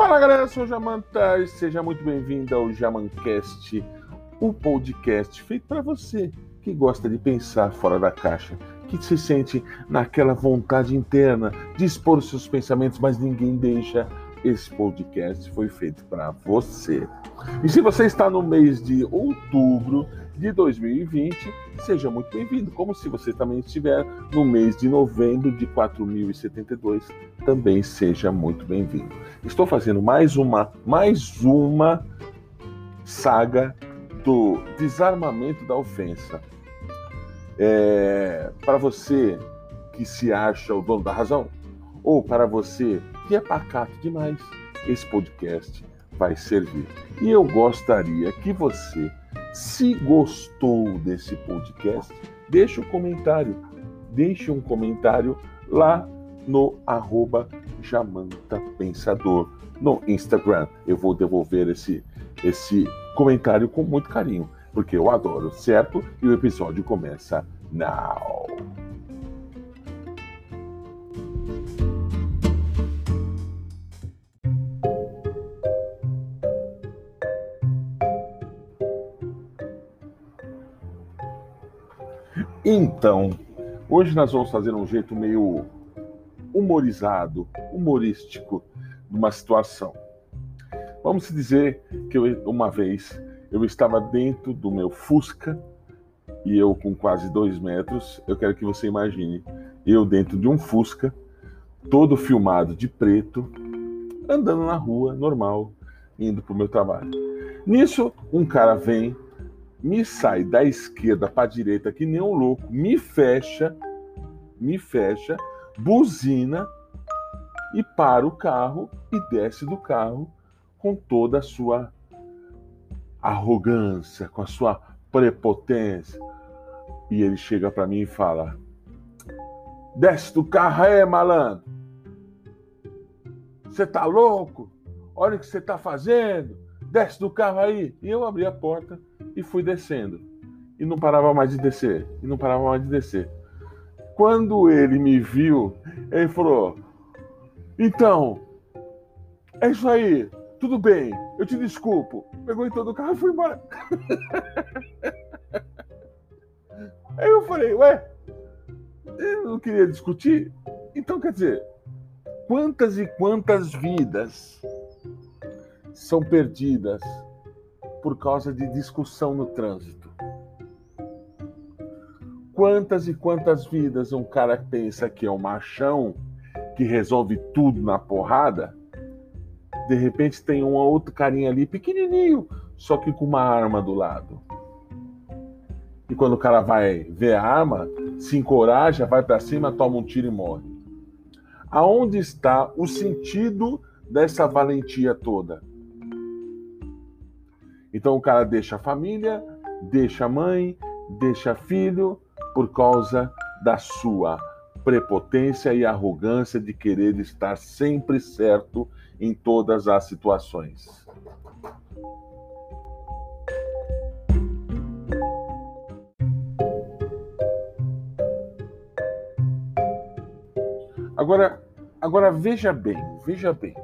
Fala galera, eu sou o Jamanta e seja muito bem-vindo ao Jamancast, o podcast feito para você que gosta de pensar fora da caixa, que se sente naquela vontade interna de expor os seus pensamentos, mas ninguém deixa. Esse podcast foi feito para você. E se você está no mês de outubro de 2020, seja muito bem-vindo. Como se você também estiver no mês de novembro de 4072, também seja muito bem-vindo. Estou fazendo mais uma, mais uma saga do desarmamento da ofensa. É, para você que se acha o dono da razão, ou para você que é pacato demais, esse podcast vai servir. E eu gostaria que você, se gostou desse podcast, deixe um comentário. Deixe um comentário lá no arroba Jamanta Pensador no Instagram. Eu vou devolver esse, esse comentário com muito carinho, porque eu adoro, certo? E o episódio começa now. Então, hoje nós vamos fazer um jeito meio humorizado, humorístico de uma situação. Vamos dizer que eu, uma vez eu estava dentro do meu Fusca e eu com quase dois metros. Eu quero que você imagine eu dentro de um Fusca, todo filmado de preto, andando na rua normal, indo para o meu trabalho. Nisso, um cara vem, me sai da esquerda para a direita que nem um louco, me fecha, me fecha, buzina e para o carro e desce do carro com toda a sua arrogância, com a sua prepotência. E ele chega para mim e fala: Desce do carro aí, malandro. Você tá louco? Olha o que você tá fazendo. Desce do carro aí. E eu abri a porta e fui descendo. E não parava mais de descer. E não parava mais de descer. Quando ele me viu, ele falou: Então, é isso aí, tudo bem, eu te desculpo. Pegou em todo o carro e foi embora. Aí eu falei: Ué, eu não queria discutir? Então, quer dizer, quantas e quantas vidas são perdidas por causa de discussão no trânsito? Quantas e quantas vidas um cara pensa que é um machão que resolve tudo na porrada? De repente tem um outro carinha ali pequenininho, só que com uma arma do lado. E quando o cara vai ver a arma, se encoraja, vai para cima, toma um tiro e morre. Aonde está o sentido dessa valentia toda? Então o cara deixa a família, deixa a mãe, deixa filho, por causa da sua prepotência e arrogância de querer estar sempre certo em todas as situações. Agora, agora veja bem, veja bem.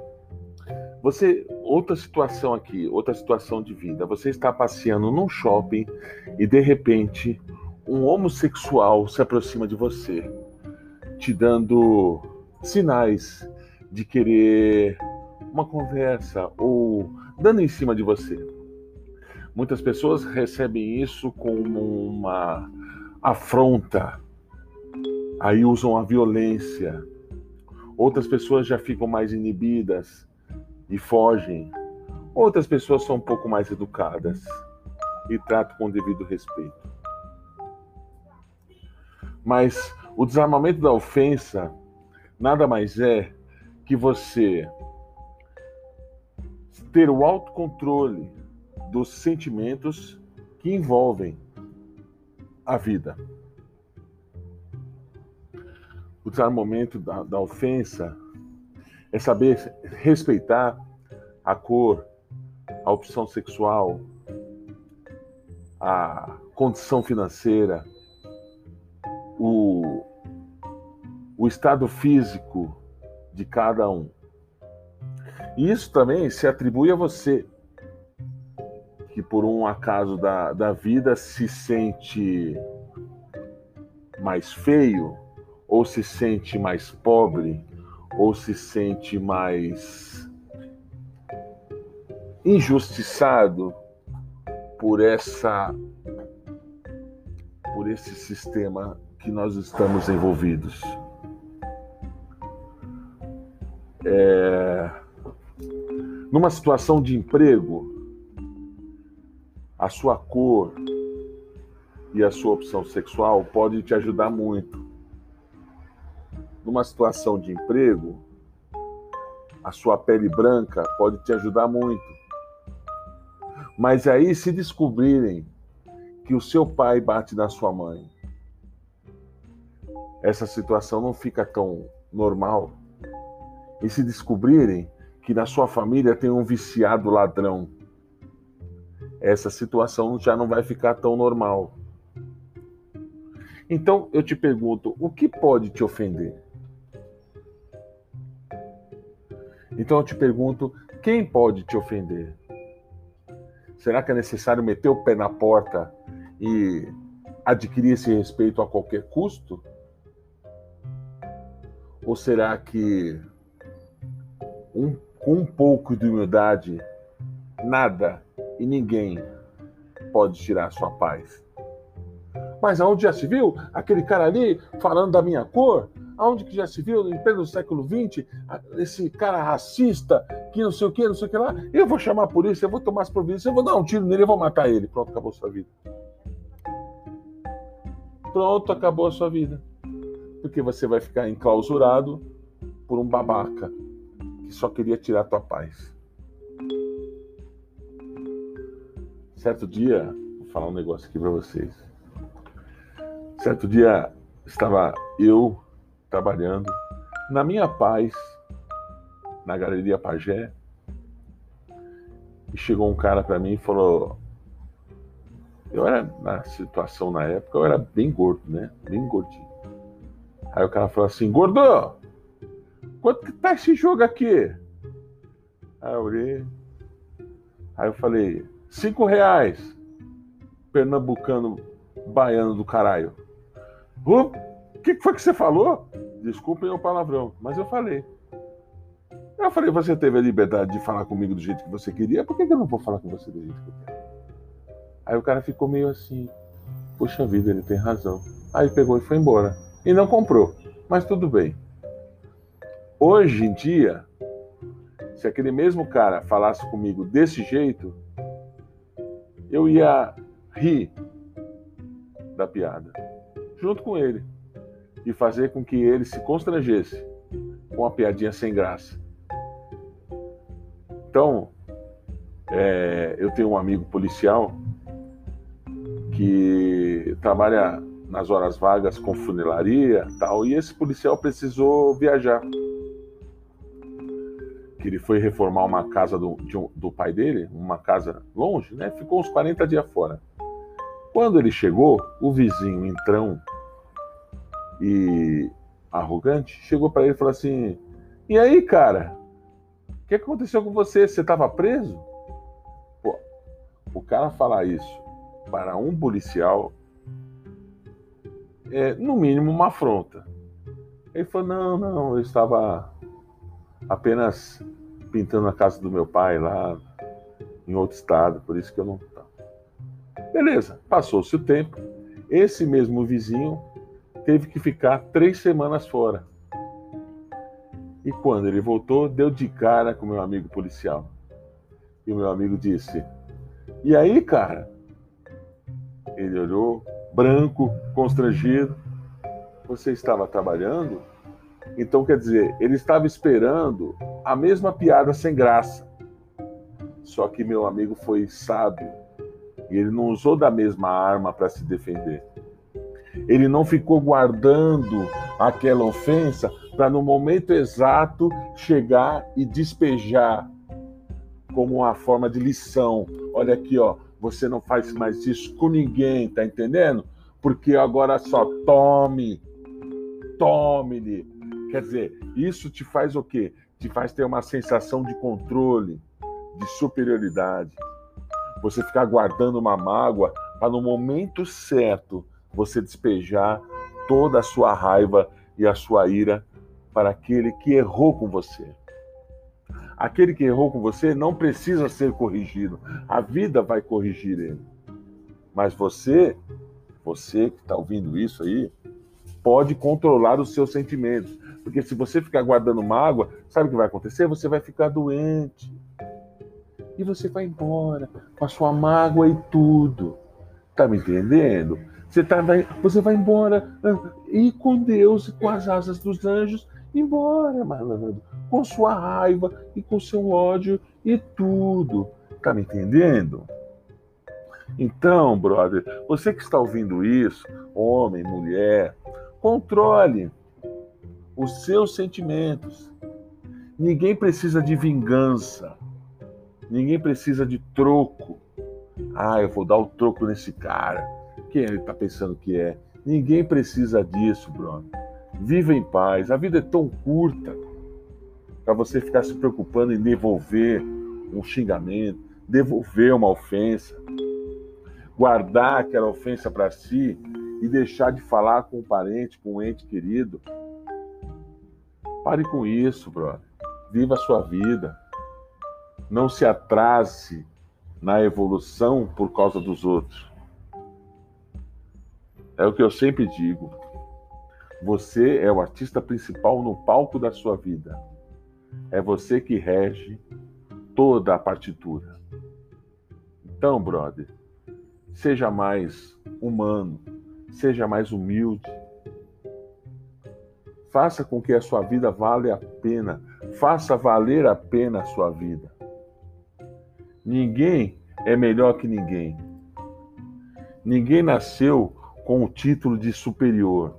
Você, outra situação aqui, outra situação de vida. Você está passeando num shopping e de repente um homossexual se aproxima de você, te dando sinais de querer uma conversa ou dando em cima de você. Muitas pessoas recebem isso como uma afronta, aí usam a violência. Outras pessoas já ficam mais inibidas e fogem. Outras pessoas são um pouco mais educadas e tratam com devido respeito. Mas o desarmamento da ofensa nada mais é que você ter o autocontrole dos sentimentos que envolvem a vida. O desarmamento da, da ofensa é saber respeitar a cor, a opção sexual, a condição financeira, o, o estado físico de cada um. E isso também se atribui a você, que por um acaso da, da vida se sente mais feio, ou se sente mais pobre, ou se sente mais injustiçado por essa por esse sistema que nós estamos envolvidos. É, numa situação de emprego, a sua cor e a sua opção sexual pode te ajudar muito. Numa situação de emprego, a sua pele branca pode te ajudar muito. Mas aí, se descobrirem que o seu pai bate na sua mãe, essa situação não fica tão normal. E se descobrirem que na sua família tem um viciado ladrão, essa situação já não vai ficar tão normal. Então eu te pergunto, o que pode te ofender? Então eu te pergunto, quem pode te ofender? Será que é necessário meter o pé na porta e adquirir esse respeito a qualquer custo? Ou será que um, com um pouco de humildade, nada e ninguém pode tirar sua paz. Mas aonde já se viu aquele cara ali falando da minha cor? Aonde que já se viu, em pleno século XX, esse cara racista, que não sei o que, não sei o que lá? Eu vou chamar a polícia, eu vou tomar as providências, eu vou dar um tiro nele, eu vou matar ele. Pronto, acabou a sua vida. Pronto, acabou a sua vida. Porque você vai ficar enclausurado por um babaca que só queria tirar a tua paz. Certo dia, vou falar um negócio aqui para vocês. Certo dia estava eu trabalhando na minha paz na Galeria Pagé e chegou um cara para mim e falou: Eu era na situação na época, eu era bem gordo, né? Bem gordinho. Aí o cara falou assim: Gordo, quanto que tá esse jogo aqui? Aí eu olhei. Aí eu falei: Cinco reais. Pernambucano, baiano do caralho. O que foi que você falou? Desculpem o palavrão, mas eu falei. Eu falei, você teve a liberdade de falar comigo do jeito que você queria, por que, eu não vou falar com você do jeito que eu quero? Aí o cara ficou meio assim, puxa vida, ele tem razão. Aí pegou e foi embora. E não comprou, mas tudo bem. Hoje em dia, se aquele mesmo cara falasse comigo desse jeito, eu ia rir da piada, junto com ele, e fazer com que ele se constrangesse com uma piadinha sem graça. Então, é, eu tenho um amigo policial que trabalha nas horas vagas com funilaria tal, e esse policial precisou viajar que ele foi reformar uma casa do, um, do pai dele, uma casa longe, né? Ficou uns 40 dias fora. Quando ele chegou, o vizinho entrão e arrogante chegou para ele e falou assim: E aí, cara? O que aconteceu com você? Você estava preso? Pô, o cara falar isso para um policial é, no mínimo, uma afronta. Ele falou: Não, não, eu estava apenas pintando a casa do meu pai lá em outro estado, por isso que eu não. Beleza, passou-se o tempo. Esse mesmo vizinho teve que ficar três semanas fora. E quando ele voltou, deu de cara com meu amigo policial. E o meu amigo disse: E aí, cara? Ele olhou, branco, constrangido. Você estava trabalhando? Então, quer dizer, ele estava esperando a mesma piada sem graça. Só que meu amigo foi sábio e ele não usou da mesma arma para se defender. Ele não ficou guardando aquela ofensa para no momento exato chegar e despejar como uma forma de lição. Olha aqui, ó, você não faz mais isso com ninguém, tá entendendo? Porque agora só tome, tome-lhe Quer dizer, isso te faz o quê? te faz ter uma sensação de controle, de superioridade. Você ficar guardando uma mágoa para no momento certo você despejar toda a sua raiva e a sua ira para aquele que errou com você. Aquele que errou com você não precisa ser corrigido. A vida vai corrigir ele. Mas você, você que está ouvindo isso aí, pode controlar os seus sentimentos. Porque se você ficar guardando mágoa, sabe o que vai acontecer? Você vai ficar doente. E você vai embora com a sua mágoa e tudo. Tá me entendendo? Você, tá, vai, você vai embora ah, e com Deus e com as asas dos anjos, embora, malandro, com sua raiva e com seu ódio e tudo. Tá me entendendo? Então, brother, você que está ouvindo isso, homem, mulher, controle os seus sentimentos. Ninguém precisa de vingança. Ninguém precisa de troco. Ah, eu vou dar o troco nesse cara. Quem ele está pensando que é? Ninguém precisa disso, brother. Viva em paz. A vida é tão curta para você ficar se preocupando em devolver um xingamento, devolver uma ofensa, guardar aquela ofensa para si e deixar de falar com um parente, com um ente querido. Pare com isso, brother. Viva a sua vida. Não se atrase na evolução por causa dos outros. É o que eu sempre digo. Você é o artista principal no palco da sua vida. É você que rege toda a partitura. Então, brother, seja mais humano, seja mais humilde, Faça com que a sua vida vale a pena. Faça valer a pena a sua vida. Ninguém é melhor que ninguém. Ninguém nasceu com o título de superior.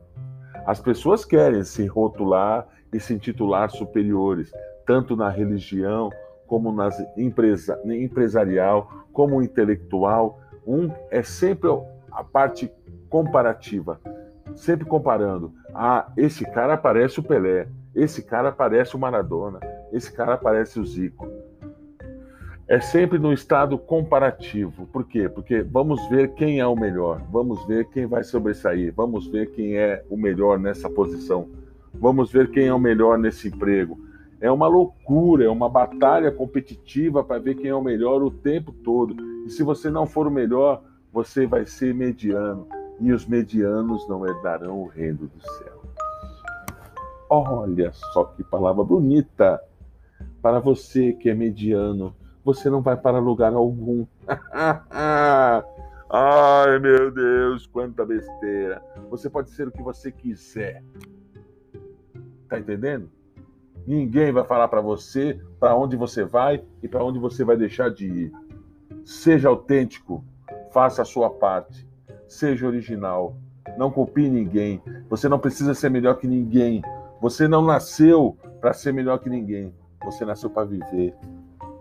As pessoas querem se rotular e se intitular superiores, tanto na religião como nas empresa, empresarial, como intelectual. Um é sempre a parte comparativa sempre comparando. Ah, esse cara parece o Pelé, esse cara parece o Maradona, esse cara parece o Zico. É sempre no estado comparativo. Por quê? Porque vamos ver quem é o melhor, vamos ver quem vai sobressair, vamos ver quem é o melhor nessa posição, vamos ver quem é o melhor nesse emprego. É uma loucura, é uma batalha competitiva para ver quem é o melhor o tempo todo. E se você não for o melhor, você vai ser mediano e os medianos não herdarão o reino dos céus. Olha só que palavra bonita! Para você que é mediano, você não vai para lugar algum. Ai, meu Deus, quanta besteira! Você pode ser o que você quiser. Tá entendendo? Ninguém vai falar para você para onde você vai e para onde você vai deixar de ir. Seja autêntico, faça a sua parte Seja original. Não copie ninguém. Você não precisa ser melhor que ninguém. Você não nasceu para ser melhor que ninguém. Você nasceu para viver.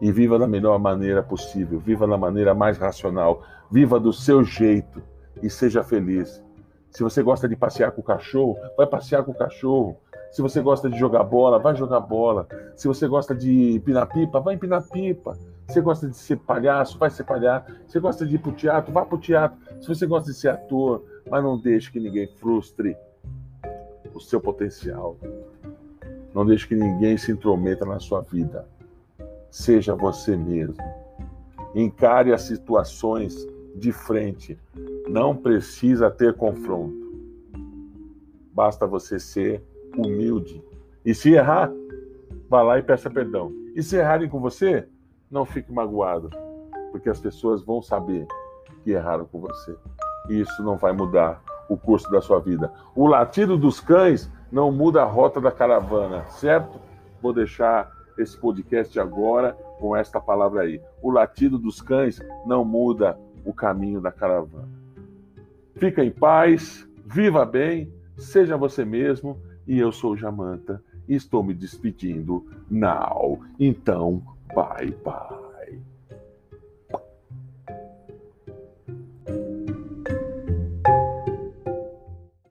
E viva da melhor maneira possível. Viva da maneira mais racional. Viva do seu jeito. E seja feliz. Se você gosta de passear com o cachorro, vai passear com o cachorro. Se você gosta de jogar bola, vai jogar bola. Se você gosta de empinar pipa, vai empinar pipa. Você gosta de ser palhaço, vai ser palhaço. Você gosta de ir pro teatro, vá pro teatro. Se você gosta de ser ator, mas não deixe que ninguém frustre o seu potencial. Não deixe que ninguém se intrometa na sua vida. Seja você mesmo. Encare as situações de frente. Não precisa ter confronto. Basta você ser humilde. E se errar, vá lá e peça perdão. E se errarem com você, não fique magoado, porque as pessoas vão saber que erraram com você. E isso não vai mudar o curso da sua vida. O latido dos cães não muda a rota da caravana, certo? Vou deixar esse podcast agora com esta palavra aí. O latido dos cães não muda o caminho da caravana. Fica em paz, viva bem, seja você mesmo. E eu sou Jamanta e estou me despedindo now. Então, Bye bye.